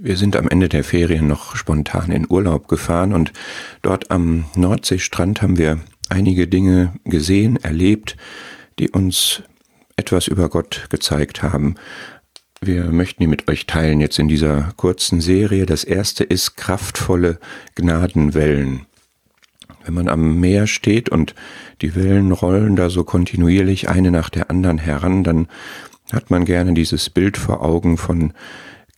Wir sind am Ende der Ferien noch spontan in Urlaub gefahren und dort am Nordseestrand haben wir einige Dinge gesehen, erlebt, die uns etwas über Gott gezeigt haben. Wir möchten die mit euch teilen jetzt in dieser kurzen Serie. Das erste ist kraftvolle Gnadenwellen. Wenn man am Meer steht und die Wellen rollen da so kontinuierlich eine nach der anderen heran, dann hat man gerne dieses Bild vor Augen von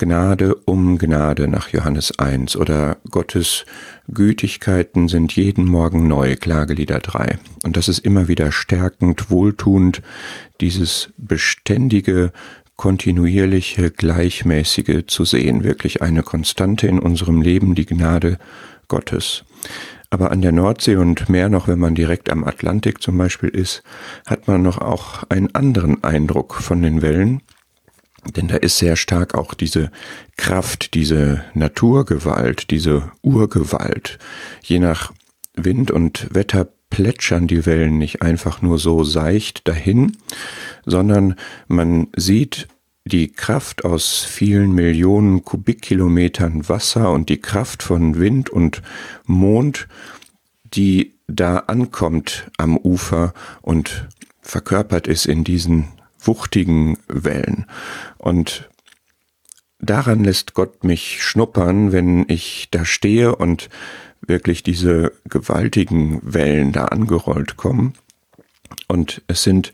Gnade um Gnade nach Johannes 1 oder Gottes Gütigkeiten sind jeden Morgen neu, Klagelieder 3. Und das ist immer wieder stärkend, wohltuend, dieses beständige, kontinuierliche, gleichmäßige zu sehen, wirklich eine Konstante in unserem Leben, die Gnade Gottes. Aber an der Nordsee und mehr noch, wenn man direkt am Atlantik zum Beispiel ist, hat man noch auch einen anderen Eindruck von den Wellen, denn da ist sehr stark auch diese Kraft, diese Naturgewalt, diese Urgewalt. Je nach Wind und Wetter plätschern die Wellen nicht einfach nur so seicht dahin, sondern man sieht die Kraft aus vielen Millionen Kubikkilometern Wasser und die Kraft von Wind und Mond, die da ankommt am Ufer und verkörpert ist in diesen wuchtigen Wellen. Und daran lässt Gott mich schnuppern, wenn ich da stehe und wirklich diese gewaltigen Wellen da angerollt kommen. Und es sind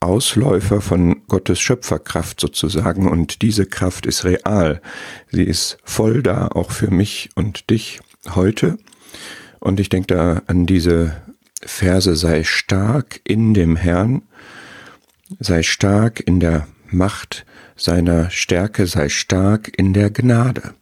Ausläufer von Gottes Schöpferkraft sozusagen und diese Kraft ist real. Sie ist voll da, auch für mich und dich heute. Und ich denke da an diese Verse, sei stark in dem Herrn sei stark in der Macht seiner Stärke, sei stark in der Gnade.